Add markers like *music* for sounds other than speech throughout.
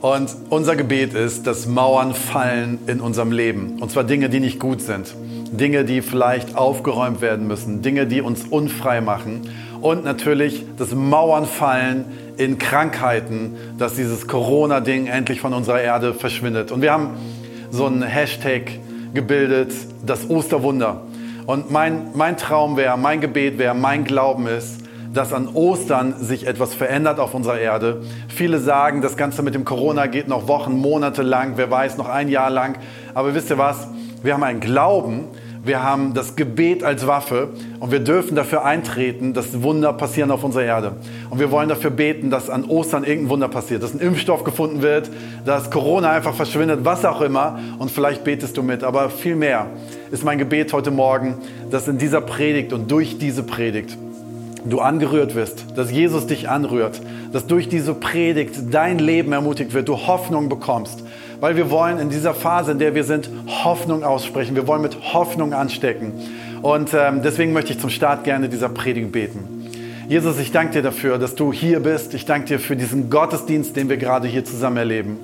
Und unser Gebet ist, dass Mauern fallen in unserem Leben. Und zwar Dinge, die nicht gut sind. Dinge, die vielleicht aufgeräumt werden müssen. Dinge, die uns unfrei machen. Und natürlich, dass Mauern fallen in Krankheiten, dass dieses Corona-Ding endlich von unserer Erde verschwindet. Und wir haben so einen Hashtag gebildet, das Osterwunder. Und mein, mein Traum wäre, mein Gebet wäre, mein Glauben ist, dass an Ostern sich etwas verändert auf unserer Erde. Viele sagen, das Ganze mit dem Corona geht noch Wochen, Monate lang, wer weiß, noch ein Jahr lang. Aber wisst ihr was? Wir haben einen Glauben, wir haben das Gebet als Waffe und wir dürfen dafür eintreten, dass Wunder passieren auf unserer Erde. Und wir wollen dafür beten, dass an Ostern irgendein Wunder passiert, dass ein Impfstoff gefunden wird, dass Corona einfach verschwindet, was auch immer. Und vielleicht betest du mit. Aber viel mehr ist mein Gebet heute Morgen, dass in dieser Predigt und durch diese Predigt du angerührt wirst, dass Jesus dich anrührt, dass durch diese Predigt dein Leben ermutigt wird, du Hoffnung bekommst. Weil wir wollen in dieser Phase, in der wir sind, Hoffnung aussprechen. Wir wollen mit Hoffnung anstecken. Und ähm, deswegen möchte ich zum Start gerne dieser Predigt beten. Jesus, ich danke dir dafür, dass du hier bist. Ich danke dir für diesen Gottesdienst, den wir gerade hier zusammen erleben.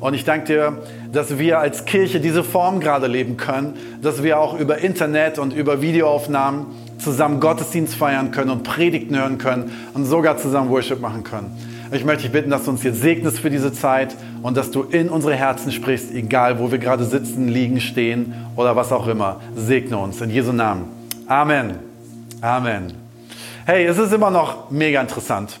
Und ich danke dir, dass wir als Kirche diese Form gerade leben können, dass wir auch über Internet und über Videoaufnahmen zusammen Gottesdienst feiern können und Predigten hören können und sogar zusammen Worship machen können. Ich möchte dich bitten, dass du uns jetzt segnest für diese Zeit und dass du in unsere Herzen sprichst, egal wo wir gerade sitzen, liegen, stehen oder was auch immer. Segne uns in Jesu Namen. Amen. Amen. Hey, es ist immer noch mega interessant,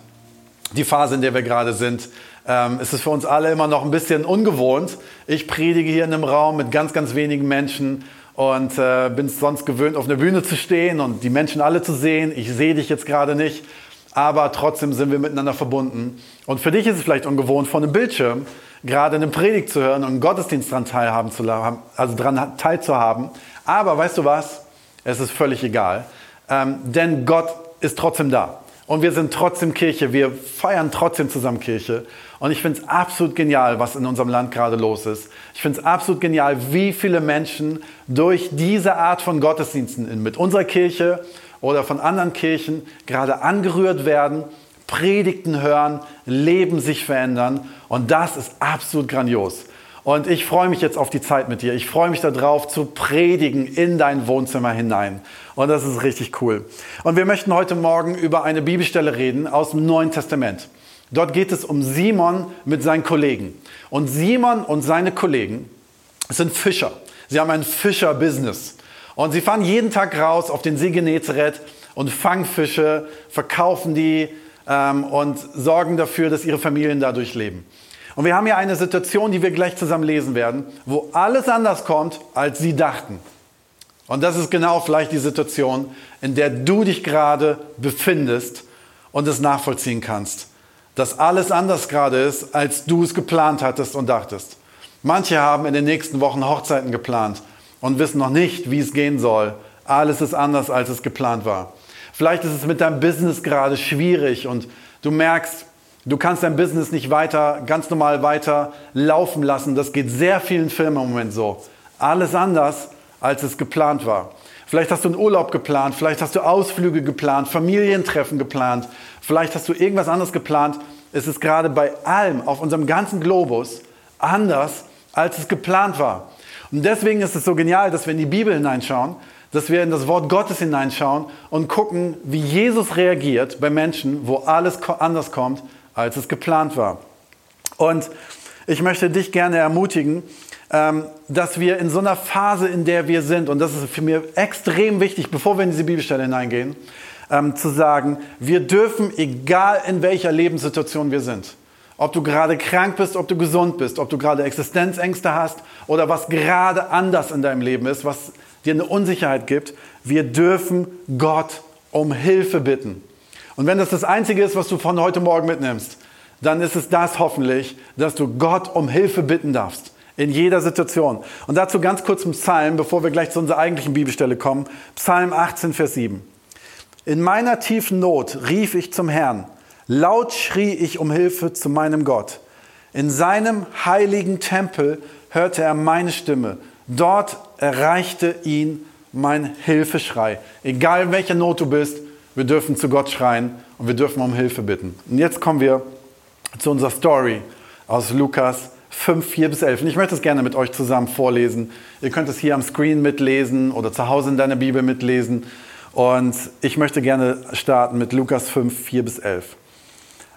die Phase, in der wir gerade sind. Ähm, es ist für uns alle immer noch ein bisschen ungewohnt. Ich predige hier in einem Raum mit ganz, ganz wenigen Menschen und äh, bin es sonst gewöhnt, auf einer Bühne zu stehen und die Menschen alle zu sehen. Ich sehe dich jetzt gerade nicht, aber trotzdem sind wir miteinander verbunden. Und für dich ist es vielleicht ungewohnt, von einem Bildschirm gerade eine Predigt zu hören und einen Gottesdienst daran teilhaben zu haben, also daran teilzuhaben. Aber weißt du was? Es ist völlig egal, ähm, denn Gott ist trotzdem da. Und wir sind trotzdem Kirche, wir feiern trotzdem zusammen Kirche. Und ich finde es absolut genial, was in unserem Land gerade los ist. Ich finde es absolut genial, wie viele Menschen durch diese Art von Gottesdiensten mit unserer Kirche oder von anderen Kirchen gerade angerührt werden, Predigten hören, Leben sich verändern. Und das ist absolut grandios. Und ich freue mich jetzt auf die Zeit mit dir. Ich freue mich darauf, zu predigen in dein Wohnzimmer hinein. Und das ist richtig cool. Und wir möchten heute Morgen über eine Bibelstelle reden aus dem Neuen Testament. Dort geht es um Simon mit seinen Kollegen. Und Simon und seine Kollegen sind Fischer. Sie haben ein Fischer-Business. Und sie fahren jeden Tag raus auf den See Genezareth und fangen Fische, verkaufen die ähm, und sorgen dafür, dass ihre Familien dadurch leben. Und wir haben hier eine Situation, die wir gleich zusammen lesen werden, wo alles anders kommt, als sie dachten. Und das ist genau vielleicht die Situation, in der du dich gerade befindest und es nachvollziehen kannst. Dass alles anders gerade ist, als du es geplant hattest und dachtest. Manche haben in den nächsten Wochen Hochzeiten geplant und wissen noch nicht, wie es gehen soll. Alles ist anders, als es geplant war. Vielleicht ist es mit deinem Business gerade schwierig und du merkst, Du kannst dein Business nicht weiter, ganz normal weiter laufen lassen. Das geht sehr vielen Firmen im Moment so. Alles anders, als es geplant war. Vielleicht hast du einen Urlaub geplant, vielleicht hast du Ausflüge geplant, Familientreffen geplant, vielleicht hast du irgendwas anderes geplant. Es ist gerade bei allem auf unserem ganzen Globus anders, als es geplant war. Und deswegen ist es so genial, dass wir in die Bibel hineinschauen, dass wir in das Wort Gottes hineinschauen und gucken, wie Jesus reagiert bei Menschen, wo alles anders kommt, als es geplant war. Und ich möchte dich gerne ermutigen, dass wir in so einer Phase, in der wir sind, und das ist für mich extrem wichtig, bevor wir in diese Bibelstelle hineingehen, ähm, zu sagen, wir dürfen, egal in welcher Lebenssituation wir sind, ob du gerade krank bist, ob du gesund bist, ob du gerade Existenzängste hast oder was gerade anders in deinem Leben ist, was dir eine Unsicherheit gibt, wir dürfen Gott um Hilfe bitten. Und wenn das das Einzige ist, was du von heute Morgen mitnimmst, dann ist es das hoffentlich, dass du Gott um Hilfe bitten darfst. In jeder Situation. Und dazu ganz kurz ein Psalm, bevor wir gleich zu unserer eigentlichen Bibelstelle kommen. Psalm 18, Vers 7. In meiner tiefen Not rief ich zum Herrn. Laut schrie ich um Hilfe zu meinem Gott. In seinem heiligen Tempel hörte er meine Stimme. Dort erreichte ihn mein Hilfeschrei. Egal in welcher Not du bist, wir dürfen zu Gott schreien und wir dürfen um Hilfe bitten. Und jetzt kommen wir zu unserer Story aus Lukas 5, 4 bis 11. Und ich möchte es gerne mit euch zusammen vorlesen. Ihr könnt es hier am Screen mitlesen oder zu Hause in deiner Bibel mitlesen. Und ich möchte gerne starten mit Lukas 5, 4 bis 11.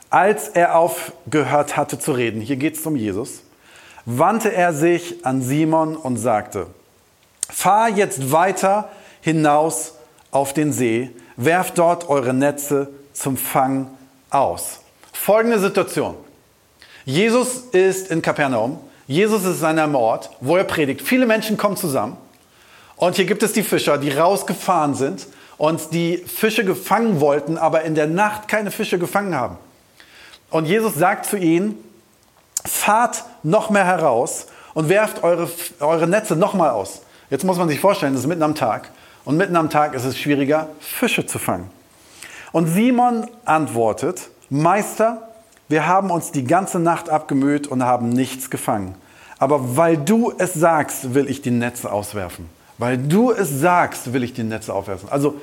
Als er aufgehört hatte zu reden, hier geht es um Jesus, wandte er sich an Simon und sagte, fahr jetzt weiter hinaus auf den See, werft dort eure Netze zum Fang aus. Folgende Situation. Jesus ist in Kapernaum. Jesus ist an einem Ort, wo er predigt. Viele Menschen kommen zusammen. Und hier gibt es die Fischer, die rausgefahren sind und die Fische gefangen wollten, aber in der Nacht keine Fische gefangen haben. Und Jesus sagt zu ihnen, fahrt noch mehr heraus und werft eure, eure Netze noch mal aus. Jetzt muss man sich vorstellen, das ist mitten am Tag. Und mitten am Tag ist es schwieriger, Fische zu fangen. Und Simon antwortet, Meister, wir haben uns die ganze Nacht abgemüht und haben nichts gefangen. Aber weil du es sagst, will ich die Netze auswerfen. Weil du es sagst, will ich die Netze aufwerfen. Also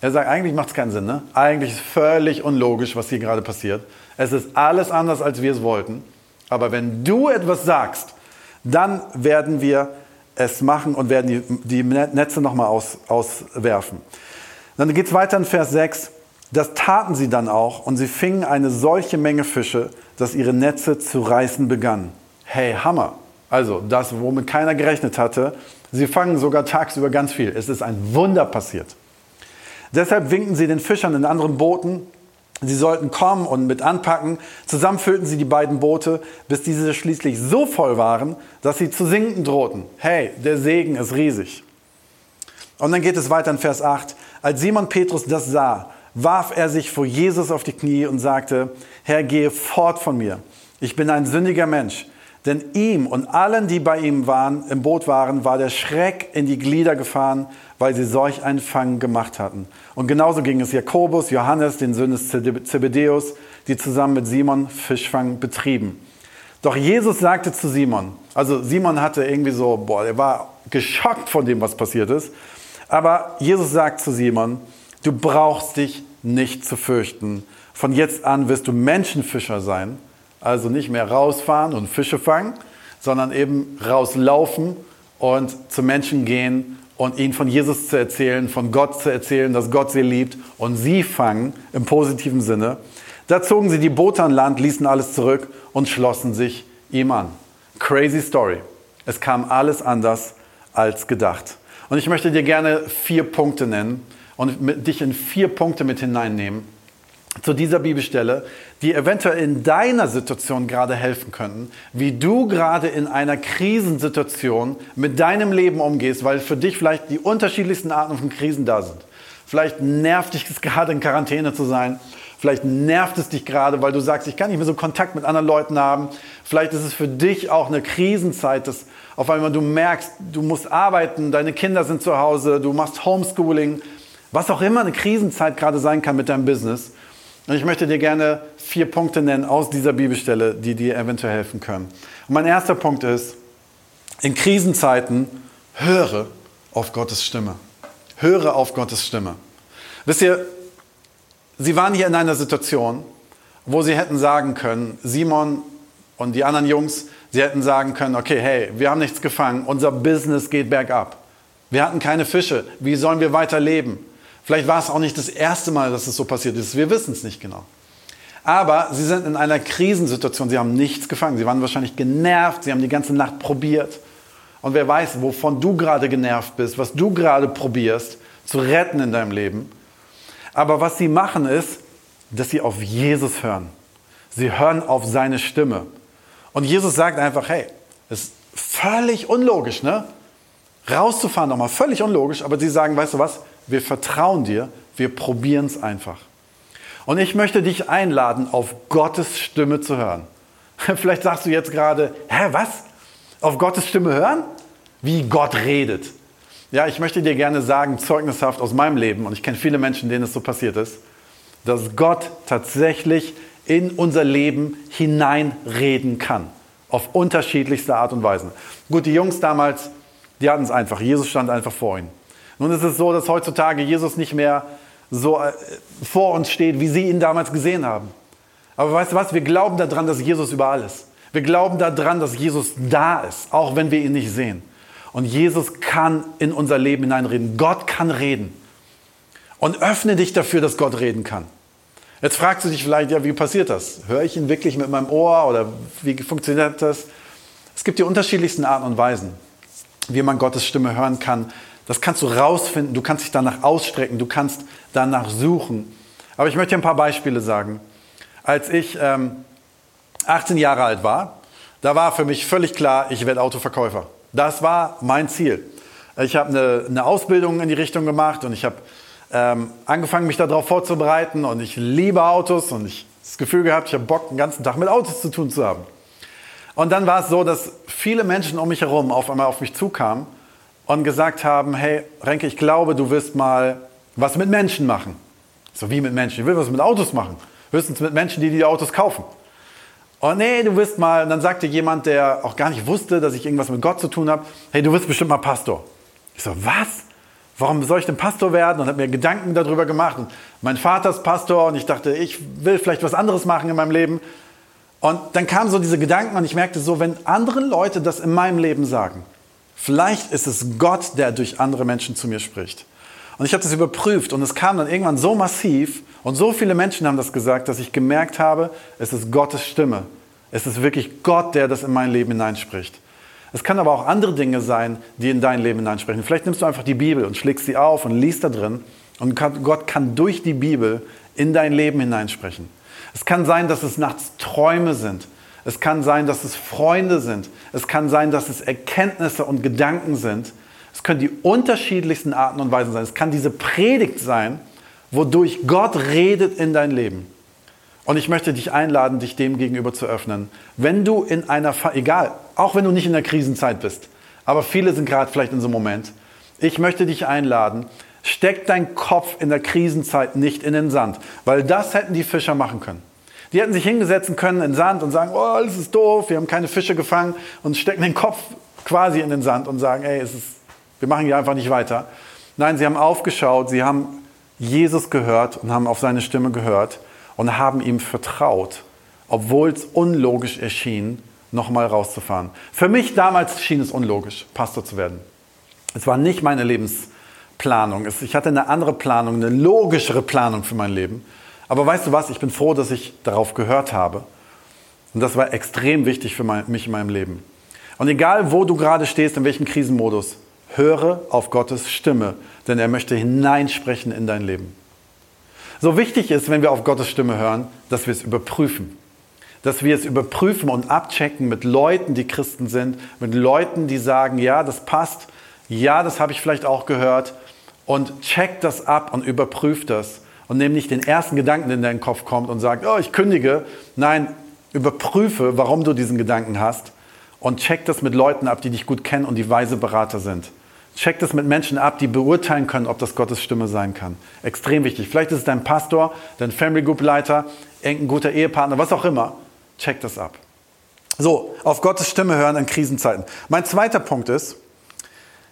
er sagt, eigentlich macht es keinen Sinn. Ne? Eigentlich ist völlig unlogisch, was hier gerade passiert. Es ist alles anders, als wir es wollten. Aber wenn du etwas sagst, dann werden wir es machen und werden die, die Netze nochmal aus, auswerfen. Dann geht es weiter in Vers 6. Das taten sie dann auch und sie fingen eine solche Menge Fische, dass ihre Netze zu reißen begannen. Hey, Hammer! Also das, womit keiner gerechnet hatte. Sie fangen sogar tagsüber ganz viel. Es ist ein Wunder passiert. Deshalb winkten sie den Fischern in anderen Booten, sie sollten kommen und mit anpacken. Zusammen füllten sie die beiden Boote, bis diese schließlich so voll waren, dass sie zu sinken drohten. Hey, der Segen ist riesig. Und dann geht es weiter in Vers 8. Als Simon Petrus das sah, warf er sich vor Jesus auf die Knie und sagte, Herr, gehe fort von mir. Ich bin ein sündiger Mensch. Denn ihm und allen, die bei ihm waren, im Boot waren, war der Schreck in die Glieder gefahren, weil sie solch einen Fang gemacht hatten. Und genauso ging es Jakobus, Johannes, den Söhnen des Zebedeus, die zusammen mit Simon Fischfang betrieben. Doch Jesus sagte zu Simon, also Simon hatte irgendwie so, boah, er war geschockt von dem, was passiert ist. Aber Jesus sagt zu Simon, Du brauchst dich nicht zu fürchten. Von jetzt an wirst du Menschenfischer sein. Also nicht mehr rausfahren und Fische fangen, sondern eben rauslaufen und zu Menschen gehen und ihnen von Jesus zu erzählen, von Gott zu erzählen, dass Gott sie liebt und sie fangen im positiven Sinne. Da zogen sie die Boote an Land, ließen alles zurück und schlossen sich ihm an. Crazy Story. Es kam alles anders als gedacht. Und ich möchte dir gerne vier Punkte nennen, und dich in vier Punkte mit hineinnehmen zu dieser Bibelstelle, die eventuell in deiner Situation gerade helfen könnten, wie du gerade in einer Krisensituation mit deinem Leben umgehst, weil für dich vielleicht die unterschiedlichsten Arten von Krisen da sind. Vielleicht nervt dich es *laughs* gerade in Quarantäne zu sein. Vielleicht nervt es dich gerade, weil du sagst, ich kann nicht mehr so Kontakt mit anderen Leuten haben. Vielleicht ist es für dich auch eine Krisenzeit, dass auf einmal du merkst, du musst arbeiten, deine Kinder sind zu Hause, du machst Homeschooling, was auch immer eine Krisenzeit gerade sein kann mit deinem Business. Und ich möchte dir gerne vier Punkte nennen aus dieser Bibelstelle, die dir eventuell helfen können. Und mein erster Punkt ist, in Krisenzeiten höre auf Gottes Stimme. Höre auf Gottes Stimme. Wisst ihr, sie waren hier in einer Situation, wo sie hätten sagen können, Simon und die anderen Jungs, sie hätten sagen können, okay, hey, wir haben nichts gefangen, unser Business geht bergab. Wir hatten keine Fische, wie sollen wir weiter leben? Vielleicht war es auch nicht das erste Mal, dass es so passiert ist. Wir wissen es nicht genau. Aber sie sind in einer Krisensituation. Sie haben nichts gefangen. Sie waren wahrscheinlich genervt. Sie haben die ganze Nacht probiert. Und wer weiß, wovon du gerade genervt bist, was du gerade probierst zu retten in deinem Leben. Aber was sie machen ist, dass sie auf Jesus hören. Sie hören auf seine Stimme. Und Jesus sagt einfach, hey, ist völlig unlogisch, ne? Rauszufahren nochmal, völlig unlogisch. Aber sie sagen, weißt du was? Wir vertrauen dir, wir probieren es einfach. Und ich möchte dich einladen, auf Gottes Stimme zu hören. *laughs* Vielleicht sagst du jetzt gerade, hä, was? Auf Gottes Stimme hören? Wie Gott redet. Ja, ich möchte dir gerne sagen, zeugnishaft aus meinem Leben, und ich kenne viele Menschen, denen es so passiert ist, dass Gott tatsächlich in unser Leben hineinreden kann. Auf unterschiedlichste Art und Weise. Gut, die Jungs damals, die hatten es einfach. Jesus stand einfach vor ihnen. Nun ist es so, dass heutzutage Jesus nicht mehr so äh, vor uns steht, wie sie ihn damals gesehen haben. Aber weißt du was? Wir glauben daran, dass Jesus überall ist. Wir glauben daran, dass Jesus da ist, auch wenn wir ihn nicht sehen. Und Jesus kann in unser Leben hineinreden. Gott kann reden. Und öffne dich dafür, dass Gott reden kann. Jetzt fragst du dich vielleicht, ja, wie passiert das? Höre ich ihn wirklich mit meinem Ohr oder wie funktioniert das? Es gibt die unterschiedlichsten Arten und Weisen, wie man Gottes Stimme hören kann. Das kannst du rausfinden, du kannst dich danach ausstrecken, du kannst danach suchen. Aber ich möchte dir ein paar Beispiele sagen. Als ich ähm, 18 Jahre alt war, da war für mich völlig klar, ich werde Autoverkäufer. Das war mein Ziel. Ich habe eine, eine Ausbildung in die Richtung gemacht und ich habe ähm, angefangen, mich darauf vorzubereiten und ich liebe Autos und ich das Gefühl gehabt, ich habe Bock, den ganzen Tag mit Autos zu tun zu haben. Und dann war es so, dass viele Menschen um mich herum auf einmal auf mich zukamen und gesagt haben, hey Renke, ich glaube, du wirst mal was mit Menschen machen. So wie mit Menschen? Ich will was mit Autos machen. Höchstens mit Menschen, die die Autos kaufen. Und nee, du wirst mal, und dann sagte jemand, der auch gar nicht wusste, dass ich irgendwas mit Gott zu tun habe, hey, du wirst bestimmt mal Pastor. Ich so, was? Warum soll ich denn Pastor werden? Und habe mir Gedanken darüber gemacht. Und mein Vater ist Pastor und ich dachte, ich will vielleicht was anderes machen in meinem Leben. Und dann kamen so diese Gedanken und ich merkte so, wenn andere Leute das in meinem Leben sagen, vielleicht ist es Gott, der durch andere Menschen zu mir spricht. Und ich habe das überprüft und es kam dann irgendwann so massiv und so viele Menschen haben das gesagt, dass ich gemerkt habe, es ist Gottes Stimme. Es ist wirklich Gott, der das in mein Leben hineinspricht. Es kann aber auch andere Dinge sein, die in dein Leben hineinsprechen. Vielleicht nimmst du einfach die Bibel und schlägst sie auf und liest da drin und Gott kann durch die Bibel in dein Leben hineinsprechen. Es kann sein, dass es nachts Träume sind. Es kann sein, dass es Freunde sind. Es kann sein, dass es Erkenntnisse und Gedanken sind. Es können die unterschiedlichsten Arten und Weisen sein. Es kann diese Predigt sein, wodurch Gott redet in dein Leben. Und ich möchte dich einladen, dich dem gegenüber zu öffnen. Wenn du in einer, egal, auch wenn du nicht in der Krisenzeit bist, aber viele sind gerade vielleicht in so einem Moment, ich möchte dich einladen, steck dein Kopf in der Krisenzeit nicht in den Sand, weil das hätten die Fischer machen können. Die hätten sich hingesetzen können in Sand und sagen, oh, alles ist doof, wir haben keine Fische gefangen und stecken den Kopf quasi in den Sand und sagen, ey, es ist, wir machen hier einfach nicht weiter. Nein, sie haben aufgeschaut, sie haben Jesus gehört und haben auf seine Stimme gehört und haben ihm vertraut, obwohl es unlogisch erschien, nochmal rauszufahren. Für mich damals schien es unlogisch, Pastor zu werden. Es war nicht meine Lebensplanung. Ich hatte eine andere Planung, eine logischere Planung für mein Leben. Aber weißt du was, ich bin froh, dass ich darauf gehört habe. Und das war extrem wichtig für mich in meinem Leben. Und egal, wo du gerade stehst, in welchem Krisenmodus, höre auf Gottes Stimme, denn er möchte hineinsprechen in dein Leben. So wichtig ist, wenn wir auf Gottes Stimme hören, dass wir es überprüfen. Dass wir es überprüfen und abchecken mit Leuten, die Christen sind, mit Leuten, die sagen, ja, das passt, ja, das habe ich vielleicht auch gehört und check das ab und überprüf das und nimm nicht den ersten Gedanken, der in deinen Kopf kommt und sag, oh, ich kündige. Nein, überprüfe, warum du diesen Gedanken hast und check das mit Leuten ab, die dich gut kennen und die weise Berater sind. Check das mit Menschen ab, die beurteilen können, ob das Gottes Stimme sein kann. Extrem wichtig. Vielleicht ist es dein Pastor, dein Family Group Leiter, irgendein guter Ehepartner, was auch immer. Check das ab. So, auf Gottes Stimme hören in Krisenzeiten. Mein zweiter Punkt ist,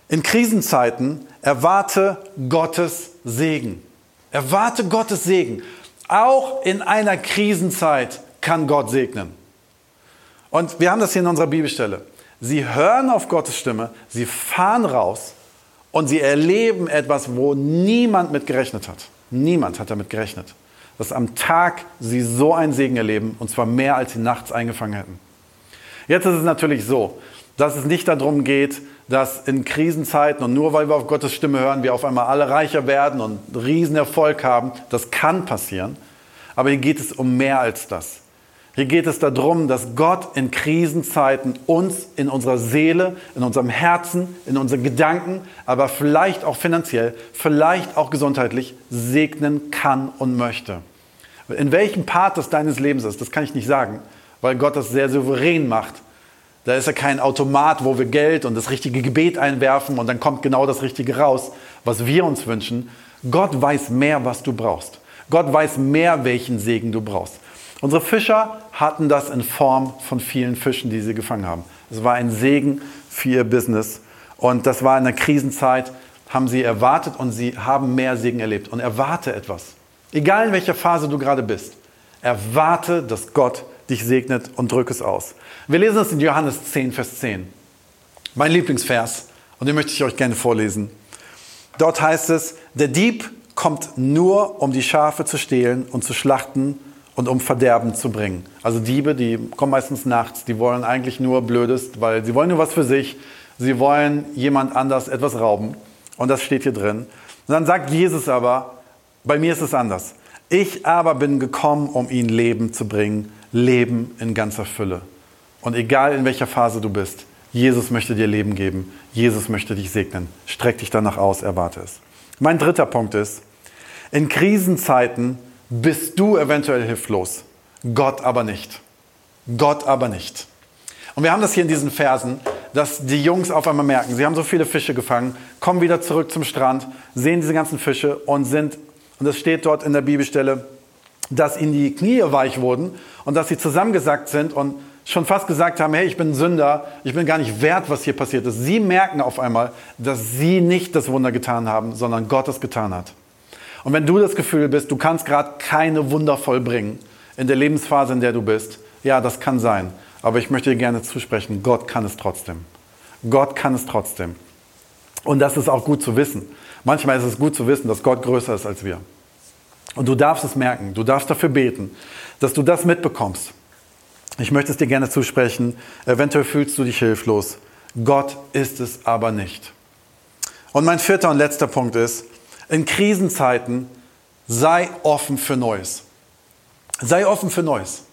in Krisenzeiten erwarte Gottes Segen. Erwarte Gottes Segen. Auch in einer Krisenzeit kann Gott segnen. Und wir haben das hier in unserer Bibelstelle. Sie hören auf Gottes Stimme, sie fahren raus und sie erleben etwas, wo niemand mit gerechnet hat. Niemand hat damit gerechnet, dass am Tag sie so einen Segen erleben und zwar mehr, als sie nachts eingefangen hätten. Jetzt ist es natürlich so, dass es nicht darum geht, dass in Krisenzeiten und nur weil wir auf Gottes Stimme hören, wir auf einmal alle reicher werden und Riesenerfolg haben. Das kann passieren. Aber hier geht es um mehr als das. Hier geht es darum, dass Gott in Krisenzeiten uns in unserer Seele, in unserem Herzen, in unseren Gedanken, aber vielleicht auch finanziell, vielleicht auch gesundheitlich segnen kann und möchte. In welchem Part des deines Lebens ist, das kann ich nicht sagen, weil Gott das sehr souverän macht. Da ist ja kein Automat, wo wir Geld und das richtige Gebet einwerfen und dann kommt genau das Richtige raus, was wir uns wünschen. Gott weiß mehr, was du brauchst. Gott weiß mehr, welchen Segen du brauchst. Unsere Fischer hatten das in Form von vielen Fischen, die sie gefangen haben. Es war ein Segen für ihr Business. Und das war in der Krisenzeit, haben sie erwartet und sie haben mehr Segen erlebt. Und erwarte etwas. Egal in welcher Phase du gerade bist. Erwarte, dass Gott dich segnet und drück es aus. Wir lesen das in Johannes 10, Vers 10. Mein Lieblingsvers. Und den möchte ich euch gerne vorlesen. Dort heißt es, der Dieb kommt nur, um die Schafe zu stehlen und zu schlachten und um Verderben zu bringen. Also Diebe, die kommen meistens nachts, die wollen eigentlich nur Blödes, weil sie wollen nur was für sich. Sie wollen jemand anders etwas rauben. Und das steht hier drin. Und dann sagt Jesus aber, bei mir ist es anders. Ich aber bin gekommen, um ihnen Leben zu bringen, Leben in ganzer Fülle. Und egal in welcher Phase du bist, Jesus möchte dir Leben geben. Jesus möchte dich segnen. Streck dich danach aus, erwarte es. Mein dritter Punkt ist, in Krisenzeiten bist du eventuell hilflos, Gott aber nicht. Gott aber nicht. Und wir haben das hier in diesen Versen, dass die Jungs auf einmal merken, sie haben so viele Fische gefangen, kommen wieder zurück zum Strand, sehen diese ganzen Fische und sind, und es steht dort in der Bibelstelle, dass ihnen die Knie weich wurden und dass sie zusammengesackt sind und schon fast gesagt haben, hey, ich bin ein Sünder, ich bin gar nicht wert, was hier passiert ist. Sie merken auf einmal, dass sie nicht das Wunder getan haben, sondern Gott es getan hat. Und wenn du das Gefühl bist, du kannst gerade keine Wunder vollbringen in der Lebensphase, in der du bist, ja, das kann sein. Aber ich möchte dir gerne zusprechen, Gott kann es trotzdem. Gott kann es trotzdem. Und das ist auch gut zu wissen. Manchmal ist es gut zu wissen, dass Gott größer ist als wir. Und du darfst es merken, du darfst dafür beten, dass du das mitbekommst. Ich möchte es dir gerne zusprechen. Eventuell fühlst du dich hilflos. Gott ist es aber nicht. Und mein vierter und letzter Punkt ist, in Krisenzeiten sei offen für Neues. Sei offen für Neues.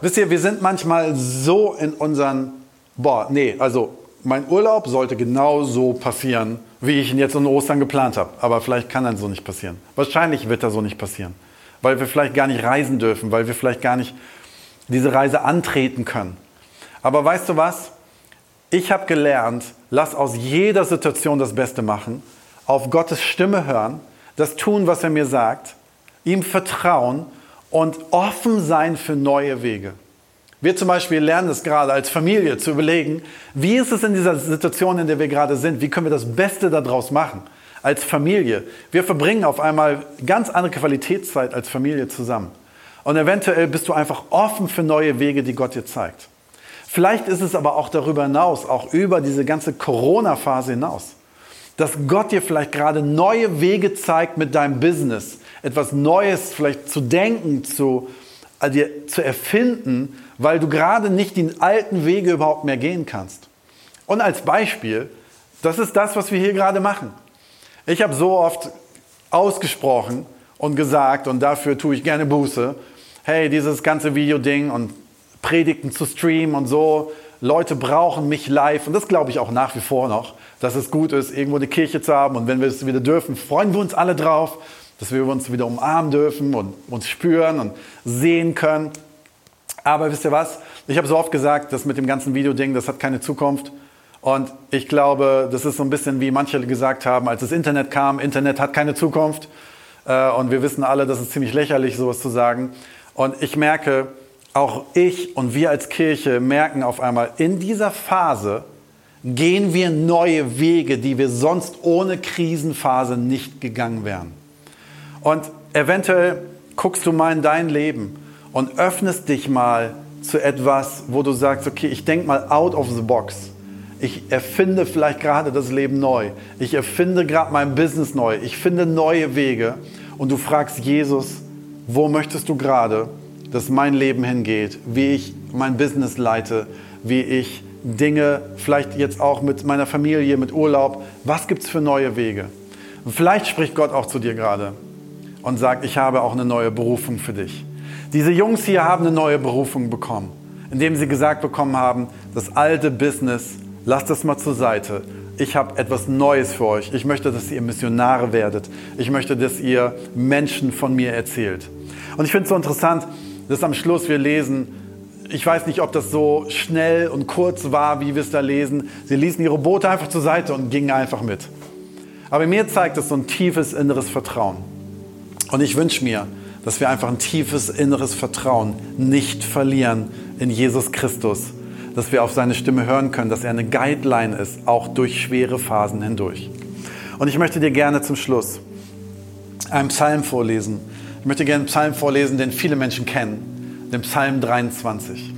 Wisst ihr, wir sind manchmal so in unseren, boah, nee, also mein Urlaub sollte genau so passieren, wie ich ihn jetzt in Ostern geplant habe. Aber vielleicht kann dann so nicht passieren. Wahrscheinlich wird er so nicht passieren. Weil wir vielleicht gar nicht reisen dürfen, weil wir vielleicht gar nicht diese Reise antreten können. Aber weißt du was? Ich habe gelernt, lass aus jeder Situation das Beste machen, auf Gottes Stimme hören, das tun, was er mir sagt, ihm vertrauen und offen sein für neue Wege. Wir zum Beispiel lernen es gerade als Familie zu überlegen, wie ist es in dieser Situation, in der wir gerade sind, wie können wir das Beste daraus machen als Familie. Wir verbringen auf einmal ganz andere Qualitätszeit als Familie zusammen. Und eventuell bist du einfach offen für neue Wege, die Gott dir zeigt. Vielleicht ist es aber auch darüber hinaus, auch über diese ganze Corona-Phase hinaus, dass Gott dir vielleicht gerade neue Wege zeigt mit deinem Business, etwas Neues vielleicht zu denken, zu, also zu erfinden, weil du gerade nicht die alten Wege überhaupt mehr gehen kannst. Und als Beispiel, das ist das, was wir hier gerade machen. Ich habe so oft ausgesprochen und gesagt, und dafür tue ich gerne Buße, hey, dieses ganze Video-Ding und Predigten zu streamen und so, Leute brauchen mich live. Und das glaube ich auch nach wie vor noch, dass es gut ist, irgendwo eine Kirche zu haben. Und wenn wir es wieder dürfen, freuen wir uns alle drauf, dass wir uns wieder umarmen dürfen und uns spüren und sehen können. Aber wisst ihr was? Ich habe so oft gesagt, das mit dem ganzen Videoding, das hat keine Zukunft. Und ich glaube, das ist so ein bisschen wie manche gesagt haben, als das Internet kam, Internet hat keine Zukunft. Äh, und wir wissen alle, das ist ziemlich lächerlich, sowas zu sagen. Und ich merke, auch ich und wir als Kirche merken auf einmal, in dieser Phase gehen wir neue Wege, die wir sonst ohne Krisenphase nicht gegangen wären. Und eventuell guckst du mal in dein Leben und öffnest dich mal zu etwas, wo du sagst, okay, ich denke mal out of the box. Ich erfinde vielleicht gerade das Leben neu. Ich erfinde gerade mein Business neu. Ich finde neue Wege. Und du fragst Jesus, wo möchtest du gerade, dass mein Leben hingeht? Wie ich mein Business leite? Wie ich Dinge, vielleicht jetzt auch mit meiner Familie, mit Urlaub. Was gibt es für neue Wege? Und vielleicht spricht Gott auch zu dir gerade und sagt, ich habe auch eine neue Berufung für dich. Diese Jungs hier haben eine neue Berufung bekommen, indem sie gesagt bekommen haben, das alte Business, lasst das mal zur Seite. Ich habe etwas Neues für euch. Ich möchte, dass ihr Missionare werdet. Ich möchte, dass ihr Menschen von mir erzählt. Und ich finde es so interessant, dass am Schluss wir lesen, ich weiß nicht, ob das so schnell und kurz war, wie wir es da lesen. Sie ließen ihre Boote einfach zur Seite und gingen einfach mit. Aber mir zeigt es so ein tiefes inneres Vertrauen. Und ich wünsche mir, dass wir einfach ein tiefes inneres Vertrauen nicht verlieren in Jesus Christus. Dass wir auf seine Stimme hören können, dass er eine Guideline ist, auch durch schwere Phasen hindurch. Und ich möchte dir gerne zum Schluss einen Psalm vorlesen. Ich möchte gerne einen Psalm vorlesen, den viele Menschen kennen, den Psalm 23.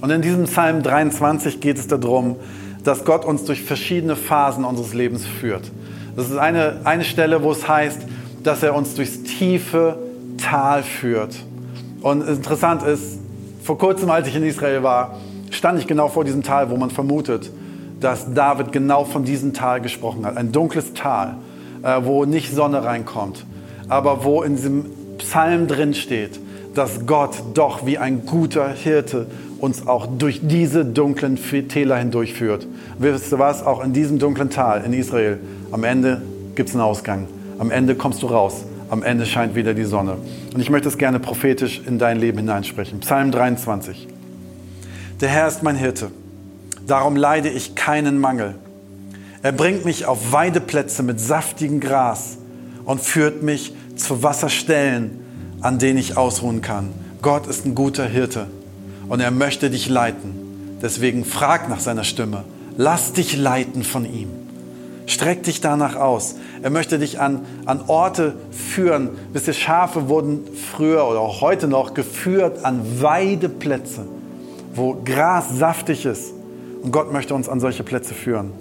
Und in diesem Psalm 23 geht es darum, dass Gott uns durch verschiedene Phasen unseres Lebens führt. Das ist eine, eine Stelle, wo es heißt, dass er uns durchs tiefe Tal führt. Und interessant ist, vor kurzem, als ich in Israel war, stand ich genau vor diesem Tal, wo man vermutet, dass David genau von diesem Tal gesprochen hat. Ein dunkles Tal, äh, wo nicht Sonne reinkommt, aber wo in diesem Psalm drin steht, dass Gott doch wie ein guter Hirte uns auch durch diese dunklen Täler hindurchführt. Wisst ihr was? Auch in diesem dunklen Tal in Israel, am Ende gibt es einen Ausgang. Am Ende kommst du raus. Am Ende scheint wieder die Sonne. Und ich möchte es gerne prophetisch in dein Leben hineinsprechen. Psalm 23. Der Herr ist mein Hirte. Darum leide ich keinen Mangel. Er bringt mich auf Weideplätze mit saftigem Gras und führt mich zu Wasserstellen, an denen ich ausruhen kann. Gott ist ein guter Hirte und er möchte dich leiten. Deswegen frag nach seiner Stimme. Lass dich leiten von ihm. Streck dich danach aus. Er möchte dich an, an Orte führen. Wisst ihr, Schafe wurden früher oder auch heute noch geführt an Weideplätze, wo Gras saftig ist. Und Gott möchte uns an solche Plätze führen.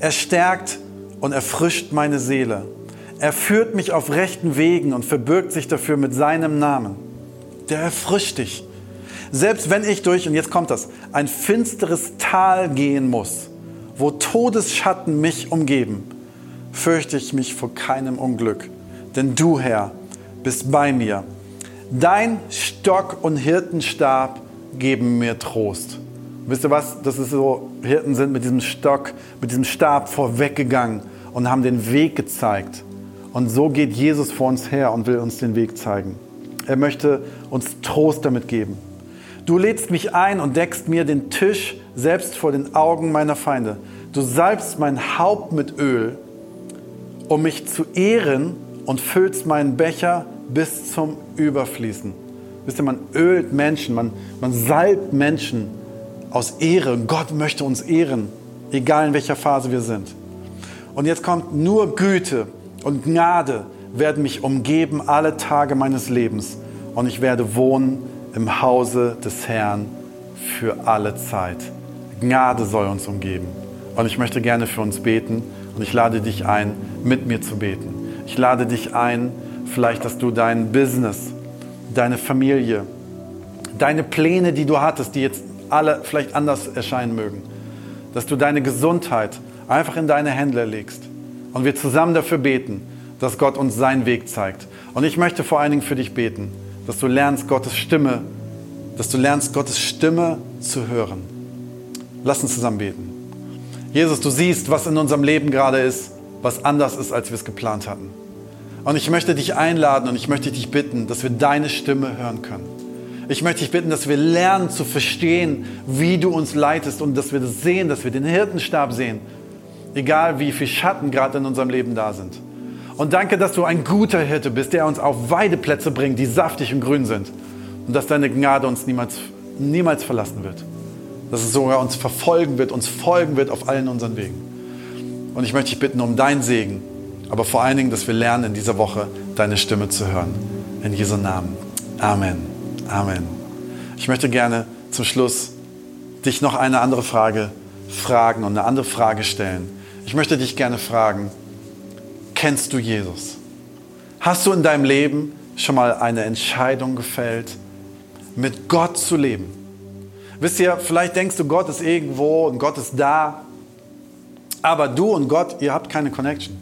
Er stärkt und erfrischt meine Seele. Er führt mich auf rechten Wegen und verbirgt sich dafür mit seinem Namen. Der erfrischt dich. Selbst wenn ich durch, und jetzt kommt das, ein finsteres Tal gehen muss, wo Todesschatten mich umgeben, fürchte ich mich vor keinem Unglück. Denn du, Herr, bist bei mir. Dein Stock und Hirtenstab geben mir Trost. Wisst ihr was? Das ist so, Hirten sind mit diesem Stock, mit diesem Stab vorweggegangen und haben den Weg gezeigt. Und so geht Jesus vor uns her und will uns den Weg zeigen. Er möchte uns Trost damit geben. Du lädst mich ein und deckst mir den Tisch selbst vor den Augen meiner Feinde. Du salbst mein Haupt mit Öl, um mich zu ehren und füllst meinen Becher bis zum Überfließen. Wisst ihr, man ölt Menschen, man, man salbt Menschen aus Ehre. Gott möchte uns ehren, egal in welcher Phase wir sind. Und jetzt kommt nur Güte und Gnade werden mich umgeben alle Tage meines Lebens. Und ich werde wohnen im Hause des Herrn für alle Zeit. Gnade soll uns umgeben. Und ich möchte gerne für uns beten. Und ich lade dich ein, mit mir zu beten. Ich lade dich ein, vielleicht, dass du dein Business, deine Familie, deine Pläne, die du hattest, die jetzt alle vielleicht anders erscheinen mögen. Dass du deine Gesundheit einfach in deine Hände legst und wir zusammen dafür beten, dass Gott uns seinen Weg zeigt. Und ich möchte vor allen Dingen für dich beten, dass du lernst Gottes Stimme, dass du lernst Gottes Stimme zu hören. Lass uns zusammen beten. Jesus, du siehst, was in unserem Leben gerade ist, was anders ist, als wir es geplant hatten. Und ich möchte dich einladen und ich möchte dich bitten, dass wir deine Stimme hören können. Ich möchte dich bitten, dass wir lernen zu verstehen, wie du uns leitest und dass wir das sehen, dass wir den Hirtenstab sehen, egal wie viel Schatten gerade in unserem Leben da sind. Und danke, dass du ein guter Hirte bist, der uns auf Weideplätze bringt, die saftig und grün sind. Und dass deine Gnade uns niemals, niemals verlassen wird. Dass es sogar uns verfolgen wird, uns folgen wird auf allen unseren Wegen. Und ich möchte dich bitten um deinen Segen, aber vor allen Dingen, dass wir lernen, in dieser Woche deine Stimme zu hören. In Jesu Namen. Amen. Amen. Ich möchte gerne zum Schluss dich noch eine andere Frage fragen und eine andere Frage stellen. Ich möchte dich gerne fragen, kennst du Jesus? Hast du in deinem Leben schon mal eine Entscheidung gefällt, mit Gott zu leben? Wisst ihr, vielleicht denkst du, Gott ist irgendwo und Gott ist da, aber du und Gott, ihr habt keine Connection.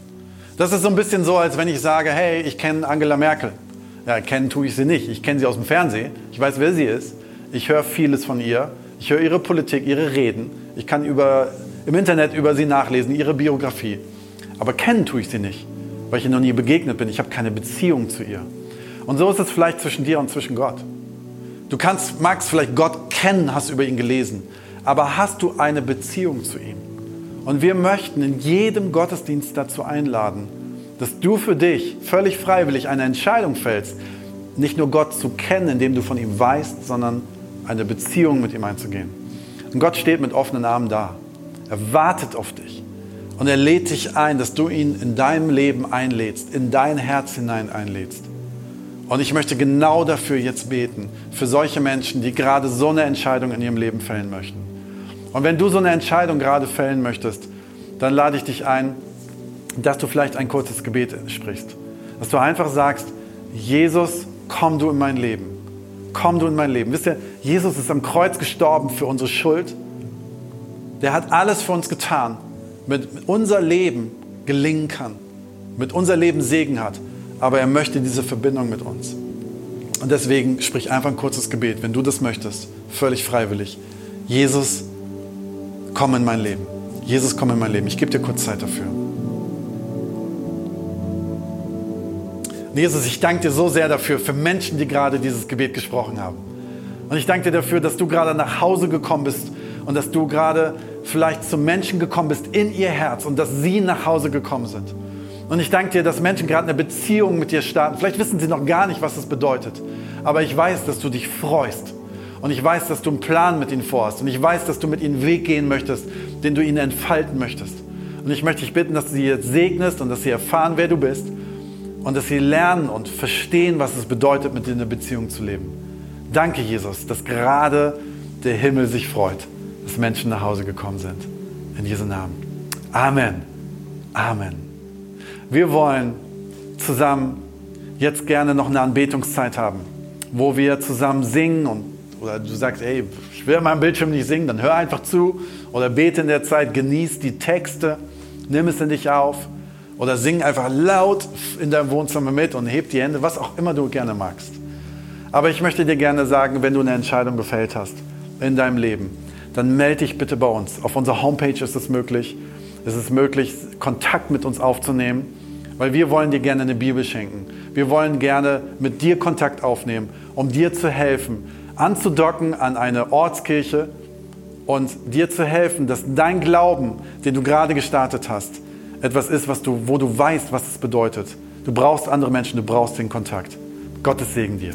Das ist so ein bisschen so, als wenn ich sage, hey, ich kenne Angela Merkel. Ja, kennen tue ich sie nicht. Ich kenne sie aus dem Fernsehen. Ich weiß, wer sie ist. Ich höre vieles von ihr. Ich höre ihre Politik, ihre Reden. Ich kann über, im Internet über sie nachlesen, ihre Biografie. Aber kennen tue ich sie nicht, weil ich ihr noch nie begegnet bin. Ich habe keine Beziehung zu ihr. Und so ist es vielleicht zwischen dir und zwischen Gott. Du kannst, magst vielleicht Gott kennen, hast über ihn gelesen, aber hast du eine Beziehung zu ihm? Und wir möchten in jedem Gottesdienst dazu einladen, dass du für dich völlig freiwillig eine Entscheidung fällst, nicht nur Gott zu kennen, indem du von ihm weißt, sondern eine Beziehung mit ihm einzugehen. Und Gott steht mit offenen Armen da. Er wartet auf dich. Und er lädt dich ein, dass du ihn in deinem Leben einlädst, in dein Herz hinein einlädst. Und ich möchte genau dafür jetzt beten, für solche Menschen, die gerade so eine Entscheidung in ihrem Leben fällen möchten. Und wenn du so eine Entscheidung gerade fällen möchtest, dann lade ich dich ein, dass du vielleicht ein kurzes Gebet sprichst. Dass du einfach sagst, Jesus, komm du in mein Leben. Komm du in mein Leben. Wisst ihr, Jesus ist am Kreuz gestorben für unsere Schuld. Der hat alles für uns getan, damit unser Leben gelingen kann, mit unser Leben Segen hat aber er möchte diese Verbindung mit uns. Und deswegen sprich einfach ein kurzes Gebet, wenn du das möchtest, völlig freiwillig. Jesus, komm in mein Leben. Jesus, komm in mein Leben. Ich gebe dir kurz Zeit dafür. Und Jesus, ich danke dir so sehr dafür, für Menschen, die gerade dieses Gebet gesprochen haben. Und ich danke dir dafür, dass du gerade nach Hause gekommen bist und dass du gerade vielleicht zu Menschen gekommen bist in ihr Herz und dass sie nach Hause gekommen sind. Und ich danke dir, dass Menschen gerade eine Beziehung mit dir starten. Vielleicht wissen sie noch gar nicht, was das bedeutet. Aber ich weiß, dass du dich freust. Und ich weiß, dass du einen Plan mit ihnen vorhast. Und ich weiß, dass du mit ihnen einen Weg gehen möchtest, den du ihnen entfalten möchtest. Und ich möchte dich bitten, dass du sie jetzt segnest und dass sie erfahren, wer du bist. Und dass sie lernen und verstehen, was es bedeutet, mit dir eine Beziehung zu leben. Danke, Jesus, dass gerade der Himmel sich freut, Menschen nach Hause gekommen sind. In Jesu Namen. Amen. Amen. Wir wollen zusammen jetzt gerne noch eine Anbetungszeit haben, wo wir zusammen singen und oder du sagst, ey, ich will meinem Bildschirm nicht singen, dann hör einfach zu oder bete in der Zeit, genieß die Texte, nimm es in dich auf oder sing einfach laut in deinem Wohnzimmer mit und heb die Hände, was auch immer du gerne magst. Aber ich möchte dir gerne sagen, wenn du eine Entscheidung gefällt hast in deinem Leben, dann melde dich bitte bei uns. Auf unserer Homepage ist es möglich. Es ist möglich, Kontakt mit uns aufzunehmen weil wir wollen dir gerne eine Bibel schenken. Wir wollen gerne mit dir Kontakt aufnehmen, um dir zu helfen, anzudocken an eine Ortskirche und dir zu helfen, dass dein Glauben, den du gerade gestartet hast, etwas ist, was du, wo du weißt, was es bedeutet. Du brauchst andere Menschen, du brauchst den Kontakt. Gottes Segen dir.